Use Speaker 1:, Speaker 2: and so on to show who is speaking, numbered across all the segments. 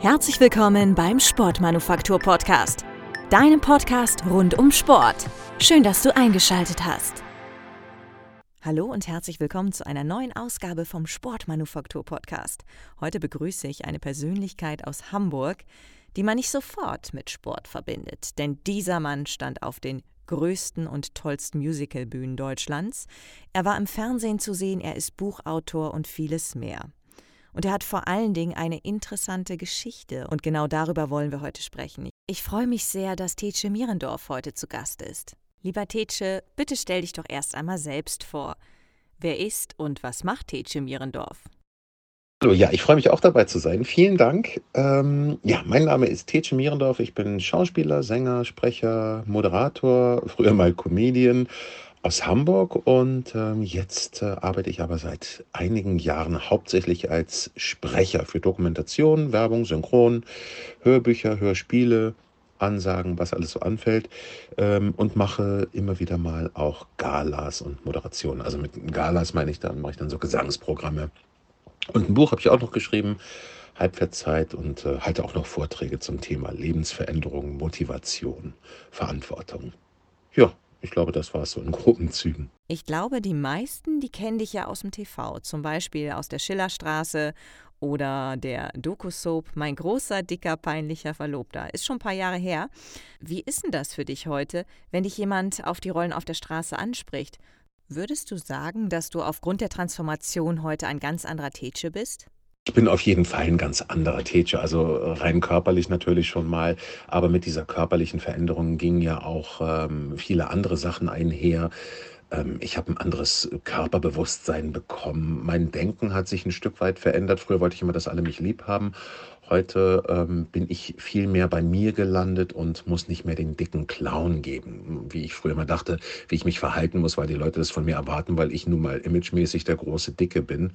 Speaker 1: Herzlich willkommen beim Sportmanufaktur Podcast, deinem Podcast rund um Sport. Schön, dass du eingeschaltet hast. Hallo und herzlich willkommen zu einer neuen Ausgabe vom Sportmanufaktur Podcast. Heute begrüße ich eine Persönlichkeit aus Hamburg, die man nicht sofort mit Sport verbindet, denn dieser Mann stand auf den größten und tollsten Musicalbühnen Deutschlands. Er war im Fernsehen zu sehen, er ist Buchautor und vieles mehr. Und er hat vor allen Dingen eine interessante Geschichte und genau darüber wollen wir heute sprechen. Ich freue mich sehr, dass Tetsche Mierendorf heute zu Gast ist. Lieber Tetsche, bitte stell dich doch erst einmal selbst vor. Wer ist und was macht Tetsche Mierendorf?
Speaker 2: Hallo, ja, ich freue mich auch dabei zu sein. Vielen Dank. Ähm, ja, mein Name ist Tetsche Mierendorf. Ich bin Schauspieler, Sänger, Sprecher, Moderator, früher mal Comedian aus Hamburg und ähm, jetzt äh, arbeite ich aber seit einigen Jahren hauptsächlich als Sprecher für Dokumentation, Werbung, Synchron, Hörbücher, Hörspiele, Ansagen, was alles so anfällt ähm, und mache immer wieder mal auch Galas und Moderationen. Also mit Galas meine ich dann, mache ich dann so Gesangsprogramme. Und ein Buch habe ich auch noch geschrieben, Halbwertszeit und äh, halte auch noch Vorträge zum Thema Lebensveränderung, Motivation, Verantwortung. Ja, ich glaube, das war es so in groben Zügen.
Speaker 1: Ich glaube, die meisten, die kennen dich ja aus dem TV, zum Beispiel aus der Schillerstraße oder der Doku-Soap Mein großer, dicker, peinlicher Verlobter. Ist schon ein paar Jahre her. Wie ist denn das für dich heute, wenn dich jemand auf die Rollen auf der Straße anspricht? Würdest du sagen, dass du aufgrund der Transformation heute ein ganz anderer Tetsche bist?
Speaker 2: Ich bin auf jeden Fall ein ganz anderer Teacher, also rein körperlich natürlich schon mal, aber mit dieser körperlichen Veränderung gingen ja auch ähm, viele andere Sachen einher. Ähm, ich habe ein anderes Körperbewusstsein bekommen. Mein Denken hat sich ein Stück weit verändert. Früher wollte ich immer, dass alle mich lieb haben. Heute ähm, bin ich viel mehr bei mir gelandet und muss nicht mehr den dicken Clown geben, wie ich früher immer dachte, wie ich mich verhalten muss, weil die Leute das von mir erwarten, weil ich nun mal imagemäßig der große Dicke bin,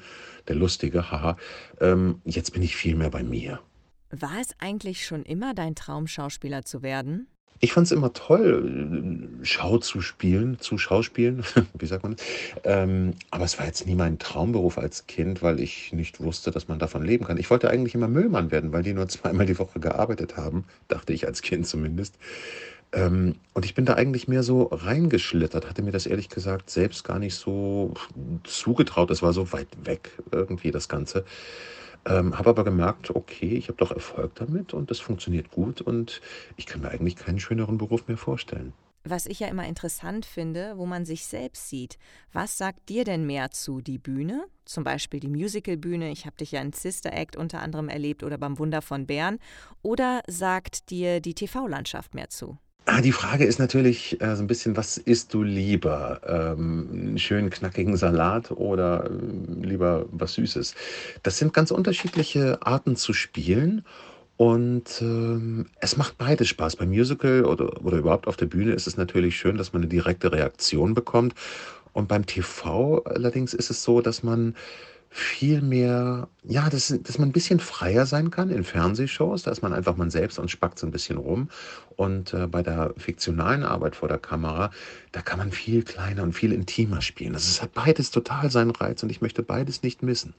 Speaker 2: der Lustige, haha. Ähm, jetzt bin ich viel mehr bei mir.
Speaker 1: War es eigentlich schon immer dein Traum, Schauspieler zu werden?
Speaker 2: Ich fand es immer toll, Schau zu spielen, zu Schauspielen, wie sagt man das? Ähm, aber es war jetzt nie mein Traumberuf als Kind, weil ich nicht wusste, dass man davon leben kann. Ich wollte eigentlich immer Müllmann werden, weil die nur zweimal die Woche gearbeitet haben, dachte ich als Kind zumindest. Ähm, und ich bin da eigentlich mehr so reingeschlittert, hatte mir das ehrlich gesagt selbst gar nicht so zugetraut. Es war so weit weg irgendwie das Ganze. Ähm, habe aber gemerkt, okay, ich habe doch Erfolg damit und das funktioniert gut und ich kann mir eigentlich keinen schöneren Beruf mehr vorstellen.
Speaker 1: Was ich ja immer interessant finde, wo man sich selbst sieht. Was sagt dir denn mehr zu? Die Bühne, zum Beispiel die Musicalbühne, ich habe dich ja in Sister Act unter anderem erlebt oder beim Wunder von Bern, oder sagt dir die TV-Landschaft mehr zu?
Speaker 2: Ah, die Frage ist natürlich äh, so ein bisschen, was isst du lieber? Ähm, einen schönen knackigen Salat oder äh, lieber was Süßes? Das sind ganz unterschiedliche Arten zu spielen und ähm, es macht beides Spaß. Beim Musical oder, oder überhaupt auf der Bühne ist es natürlich schön, dass man eine direkte Reaktion bekommt. Und beim TV allerdings ist es so, dass man viel mehr, ja, dass, dass man ein bisschen freier sein kann in Fernsehshows. Da ist man einfach man selbst und spackt so ein bisschen rum. Und äh, bei der fiktionalen Arbeit vor der Kamera, da kann man viel kleiner und viel intimer spielen. Das hat beides total seinen Reiz und ich möchte beides nicht missen.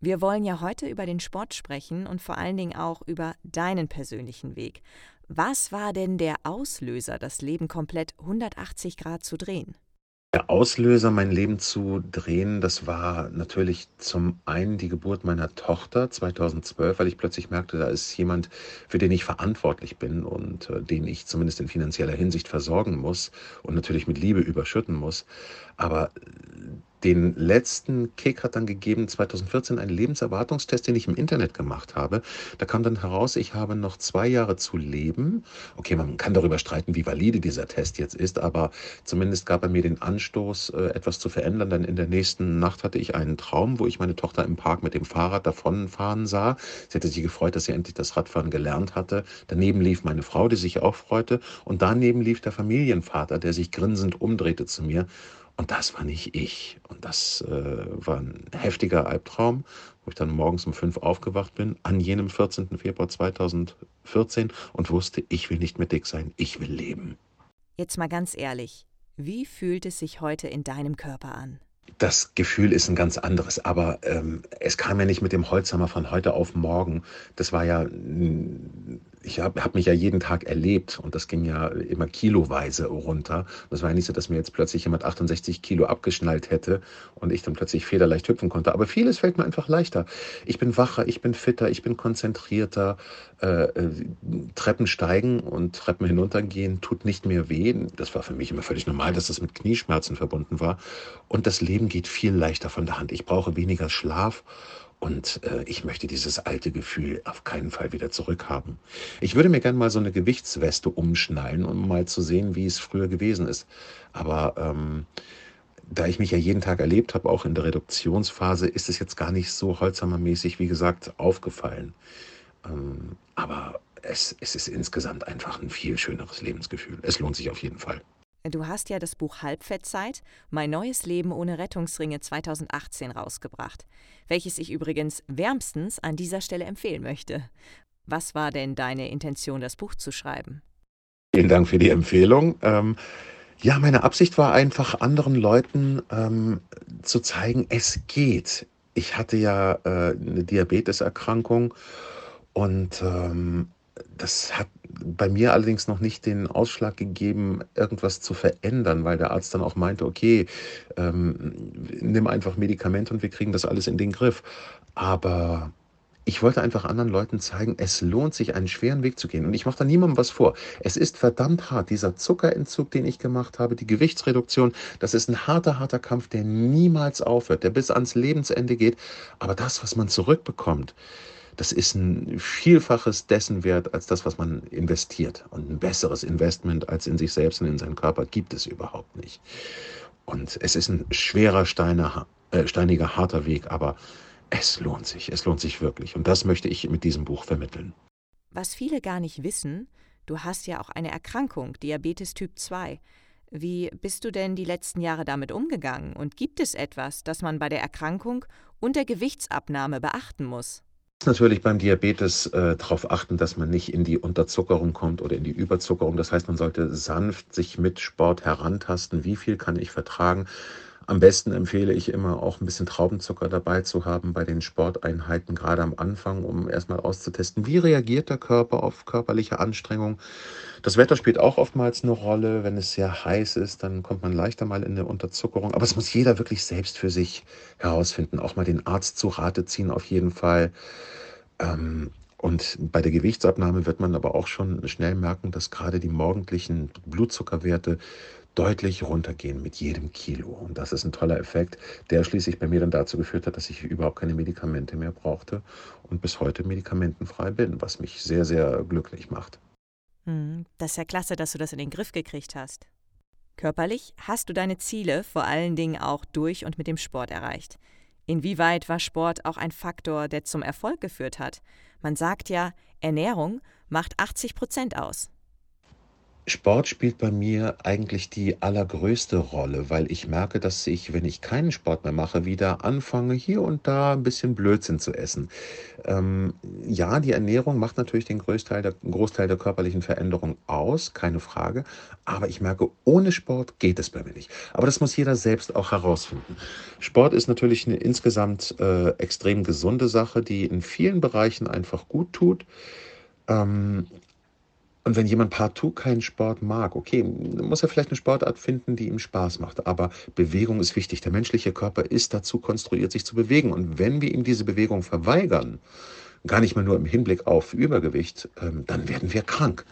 Speaker 1: Wir wollen ja heute über den Sport sprechen und vor allen Dingen auch über deinen persönlichen Weg. Was war denn der Auslöser, das Leben komplett 180 Grad zu drehen?
Speaker 2: Der Auslöser, mein Leben zu drehen, das war natürlich zum einen die Geburt meiner Tochter 2012, weil ich plötzlich merkte, da ist jemand, für den ich verantwortlich bin und äh, den ich zumindest in finanzieller Hinsicht versorgen muss und natürlich mit Liebe überschütten muss. Aber den letzten Kick hat dann gegeben 2014 ein Lebenserwartungstest, den ich im Internet gemacht habe. Da kam dann heraus, ich habe noch zwei Jahre zu leben. Okay, man kann darüber streiten, wie valide dieser Test jetzt ist, aber zumindest gab er mir den Anstoß, äh, etwas zu verändern. Denn in der nächsten Nacht hatte ich einen Traum, wo ich meine Tochter im Park mit dem Fahrrad davonfahren sah. Sie hatte sich gefreut, dass sie endlich das Radfahren gelernt hatte. Daneben lief meine Frau, die sich auch freute. Und daneben lief der Familienvater, der sich grinsend umdrehte zu mir und das war nicht ich. Und das äh, war ein heftiger Albtraum, wo ich dann morgens um fünf aufgewacht bin, an jenem 14. Februar 2014 und wusste, ich will nicht mehr dick sein, ich will leben.
Speaker 1: Jetzt mal ganz ehrlich, wie fühlt es sich heute in deinem Körper an?
Speaker 2: Das Gefühl ist ein ganz anderes, aber ähm, es kam ja nicht mit dem Holzhammer von heute auf morgen. Das war ja ich habe hab mich ja jeden Tag erlebt und das ging ja immer kiloweise runter. Das war ja nicht so, dass mir jetzt plötzlich jemand 68 Kilo abgeschnallt hätte und ich dann plötzlich federleicht hüpfen konnte. Aber vieles fällt mir einfach leichter. Ich bin wacher, ich bin fitter, ich bin konzentrierter. Äh, äh, Treppen steigen und Treppen hinuntergehen tut nicht mehr weh. Das war für mich immer völlig normal, dass das mit Knieschmerzen verbunden war. Und das Leben geht viel leichter von der Hand. Ich brauche weniger Schlaf und äh, ich möchte dieses alte Gefühl auf keinen Fall wieder zurückhaben. Ich würde mir gerne mal so eine Gewichtsweste umschnallen, um mal zu sehen, wie es früher gewesen ist. Aber ähm, da ich mich ja jeden Tag erlebt habe, auch in der Reduktionsphase, ist es jetzt gar nicht so holzhammermäßig, wie gesagt, aufgefallen. Ähm, aber es, es ist insgesamt einfach ein viel schöneres Lebensgefühl. Es lohnt sich auf jeden Fall.
Speaker 1: Du hast ja das Buch Halbfettzeit, Mein neues Leben ohne Rettungsringe 2018 rausgebracht, welches ich übrigens wärmstens an dieser Stelle empfehlen möchte. Was war denn deine Intention, das Buch zu schreiben?
Speaker 2: Vielen Dank für die Empfehlung. Ähm, ja, meine Absicht war einfach, anderen Leuten ähm, zu zeigen, es geht. Ich hatte ja äh, eine Diabeteserkrankung und ähm, das hat bei mir allerdings noch nicht den Ausschlag gegeben, irgendwas zu verändern, weil der Arzt dann auch meinte, okay, ähm, nimm einfach Medikamente und wir kriegen das alles in den Griff. Aber ich wollte einfach anderen Leuten zeigen, es lohnt sich, einen schweren Weg zu gehen. Und ich mache da niemandem was vor. Es ist verdammt hart. Dieser Zuckerentzug, den ich gemacht habe, die Gewichtsreduktion, das ist ein harter, harter Kampf, der niemals aufhört, der bis ans Lebensende geht. Aber das, was man zurückbekommt, das ist ein Vielfaches dessen wert als das, was man investiert. Und ein besseres Investment als in sich selbst und in seinen Körper gibt es überhaupt nicht. Und es ist ein schwerer, steiner, äh, steiniger, harter Weg, aber es lohnt sich. Es lohnt sich wirklich. Und das möchte ich mit diesem Buch vermitteln.
Speaker 1: Was viele gar nicht wissen, du hast ja auch eine Erkrankung, Diabetes Typ 2. Wie bist du denn die letzten Jahre damit umgegangen? Und gibt es etwas, das man bei der Erkrankung und der Gewichtsabnahme beachten muss?
Speaker 2: Natürlich beim Diabetes äh, darauf achten, dass man nicht in die Unterzuckerung kommt oder in die Überzuckerung. Das heißt, man sollte sanft sich mit Sport herantasten. Wie viel kann ich vertragen? Am besten empfehle ich immer auch ein bisschen Traubenzucker dabei zu haben bei den Sporteinheiten, gerade am Anfang, um erstmal auszutesten, wie reagiert der Körper auf körperliche Anstrengung. Das Wetter spielt auch oftmals eine Rolle. Wenn es sehr heiß ist, dann kommt man leichter mal in eine Unterzuckerung. Aber es muss jeder wirklich selbst für sich herausfinden. Auch mal den Arzt zu Rate ziehen auf jeden Fall. Ähm, und bei der Gewichtsabnahme wird man aber auch schon schnell merken, dass gerade die morgendlichen Blutzuckerwerte deutlich runtergehen mit jedem Kilo. Und das ist ein toller Effekt, der schließlich bei mir dann dazu geführt hat, dass ich überhaupt keine Medikamente mehr brauchte und bis heute medikamentenfrei bin, was mich sehr, sehr glücklich macht.
Speaker 1: Hm, das ist ja klasse, dass du das in den Griff gekriegt hast. Körperlich hast du deine Ziele vor allen Dingen auch durch und mit dem Sport erreicht. Inwieweit war Sport auch ein Faktor, der zum Erfolg geführt hat? Man sagt ja, Ernährung macht 80 Prozent aus.
Speaker 2: Sport spielt bei mir eigentlich die allergrößte Rolle, weil ich merke, dass ich, wenn ich keinen Sport mehr mache, wieder anfange, hier und da ein bisschen Blödsinn zu essen. Ähm, ja, die Ernährung macht natürlich den Großteil der, Großteil der körperlichen Veränderung aus, keine Frage. Aber ich merke, ohne Sport geht es bei mir nicht. Aber das muss jeder selbst auch herausfinden. Sport ist natürlich eine insgesamt äh, extrem gesunde Sache, die in vielen Bereichen einfach gut tut. Ähm, und wenn jemand partout keinen Sport mag, okay, muss er vielleicht eine Sportart finden, die ihm Spaß macht. Aber Bewegung ist wichtig. Der menschliche Körper ist dazu konstruiert, sich zu bewegen. Und wenn wir ihm diese Bewegung verweigern, gar nicht mal nur im Hinblick auf Übergewicht, ähm, dann werden wir krank.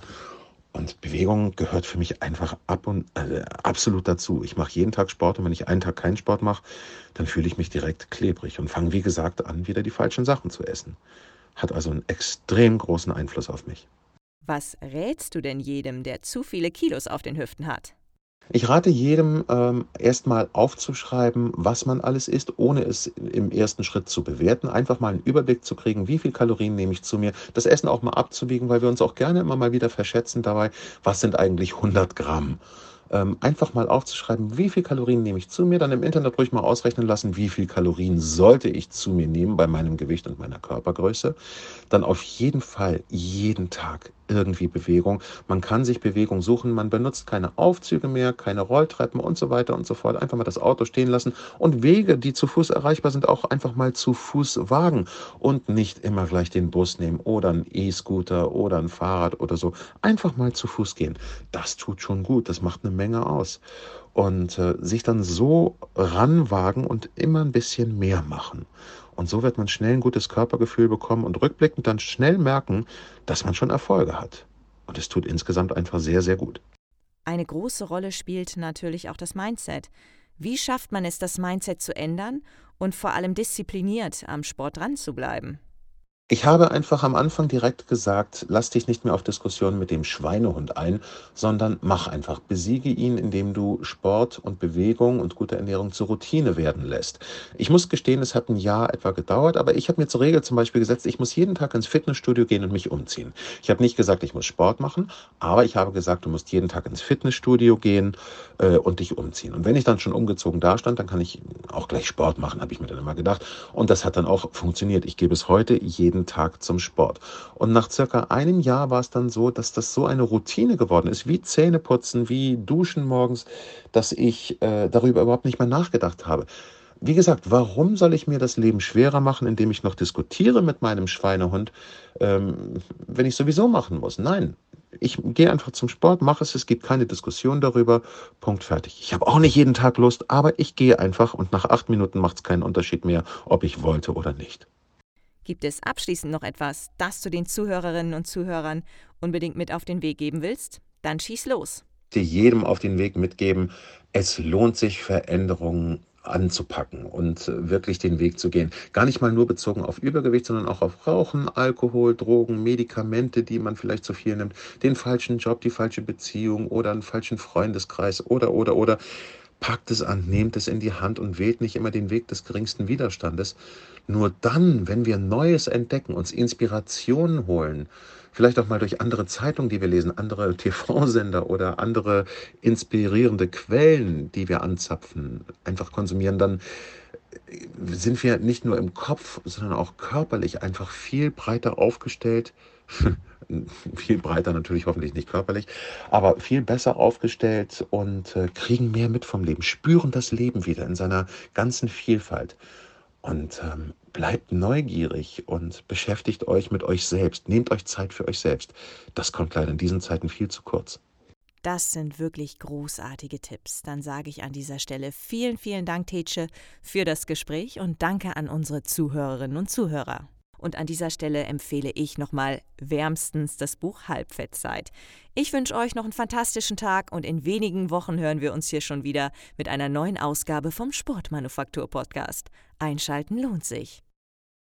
Speaker 2: Und Bewegung gehört für mich einfach ab und äh, absolut dazu. Ich mache jeden Tag Sport und wenn ich einen Tag keinen Sport mache, dann fühle ich mich direkt klebrig und fange, wie gesagt, an, wieder die falschen Sachen zu essen. Hat also einen extrem großen Einfluss auf mich.
Speaker 1: Was rätst du denn jedem, der zu viele Kilos auf den Hüften hat?
Speaker 2: Ich rate jedem, ähm, erstmal aufzuschreiben, was man alles isst, ohne es im ersten Schritt zu bewerten. Einfach mal einen Überblick zu kriegen, wie viel Kalorien nehme ich zu mir. Das Essen auch mal abzuwiegen, weil wir uns auch gerne immer mal wieder verschätzen dabei, was sind eigentlich 100 Gramm ähm, einfach mal aufzuschreiben, wie viel Kalorien nehme ich zu mir, dann im Internet ruhig mal ausrechnen lassen, wie viel Kalorien sollte ich zu mir nehmen bei meinem Gewicht und meiner Körpergröße. Dann auf jeden Fall jeden Tag irgendwie Bewegung. Man kann sich Bewegung suchen. Man benutzt keine Aufzüge mehr, keine Rolltreppen und so weiter und so fort. Einfach mal das Auto stehen lassen und Wege, die zu Fuß erreichbar sind, auch einfach mal zu Fuß wagen und nicht immer gleich den Bus nehmen oder einen E-Scooter oder ein Fahrrad oder so. Einfach mal zu Fuß gehen. Das tut schon gut. Das macht eine Menge aus. Und äh, sich dann so ranwagen und immer ein bisschen mehr machen. Und so wird man schnell ein gutes Körpergefühl bekommen und rückblickend dann schnell merken, dass man schon Erfolge hat. Und es tut insgesamt einfach sehr, sehr gut.
Speaker 1: Eine große Rolle spielt natürlich auch das Mindset. Wie schafft man es, das Mindset zu ändern und vor allem diszipliniert am Sport dran zu bleiben?
Speaker 2: Ich habe einfach am Anfang direkt gesagt, lass dich nicht mehr auf Diskussionen mit dem Schweinehund ein, sondern mach einfach. Besiege ihn, indem du Sport und Bewegung und gute Ernährung zur Routine werden lässt. Ich muss gestehen, es hat ein Jahr etwa gedauert, aber ich habe mir zur Regel zum Beispiel gesetzt, ich muss jeden Tag ins Fitnessstudio gehen und mich umziehen. Ich habe nicht gesagt, ich muss Sport machen, aber ich habe gesagt, du musst jeden Tag ins Fitnessstudio gehen äh, und dich umziehen. Und wenn ich dann schon umgezogen da stand, dann kann ich auch gleich Sport machen, habe ich mir dann immer gedacht. Und das hat dann auch funktioniert. Ich gebe es heute jeden jeden Tag zum Sport. Und nach circa einem Jahr war es dann so, dass das so eine Routine geworden ist, wie Zähneputzen, wie Duschen morgens, dass ich äh, darüber überhaupt nicht mehr nachgedacht habe. Wie gesagt, warum soll ich mir das Leben schwerer machen, indem ich noch diskutiere mit meinem Schweinehund, ähm, wenn ich sowieso machen muss? Nein, ich gehe einfach zum Sport, mache es, es gibt keine Diskussion darüber, Punkt fertig. Ich habe auch nicht jeden Tag Lust, aber ich gehe einfach und nach acht Minuten macht es keinen Unterschied mehr, ob ich wollte oder nicht.
Speaker 1: Gibt es abschließend noch etwas, das du den Zuhörerinnen und Zuhörern unbedingt mit auf den Weg geben willst? Dann schieß los.
Speaker 2: Dir jedem auf den Weg mitgeben, es lohnt sich, Veränderungen anzupacken und wirklich den Weg zu gehen. Gar nicht mal nur bezogen auf Übergewicht, sondern auch auf Rauchen, Alkohol, Drogen, Medikamente, die man vielleicht zu viel nimmt, den falschen Job, die falsche Beziehung oder einen falschen Freundeskreis oder, oder, oder. Packt es an, nehmt es in die Hand und wählt nicht immer den Weg des geringsten Widerstandes. Nur dann, wenn wir Neues entdecken, uns Inspirationen holen, vielleicht auch mal durch andere Zeitungen, die wir lesen, andere TV-Sender oder andere inspirierende Quellen, die wir anzapfen, einfach konsumieren, dann sind wir nicht nur im Kopf, sondern auch körperlich einfach viel breiter aufgestellt. viel breiter natürlich hoffentlich nicht körperlich, aber viel besser aufgestellt und äh, kriegen mehr mit vom Leben, spüren das Leben wieder in seiner ganzen Vielfalt. Und ähm, bleibt neugierig und beschäftigt euch mit euch selbst. Nehmt euch Zeit für euch selbst. Das kommt leider in diesen Zeiten viel zu kurz.
Speaker 1: Das sind wirklich großartige Tipps. Dann sage ich an dieser Stelle vielen, vielen Dank, Tetsche, für das Gespräch und danke an unsere Zuhörerinnen und Zuhörer. Und an dieser Stelle empfehle ich nochmal wärmstens das Buch Halbfettzeit. Ich wünsche euch noch einen fantastischen Tag und in wenigen Wochen hören wir uns hier schon wieder mit einer neuen Ausgabe vom Sportmanufaktur Podcast. Einschalten lohnt sich.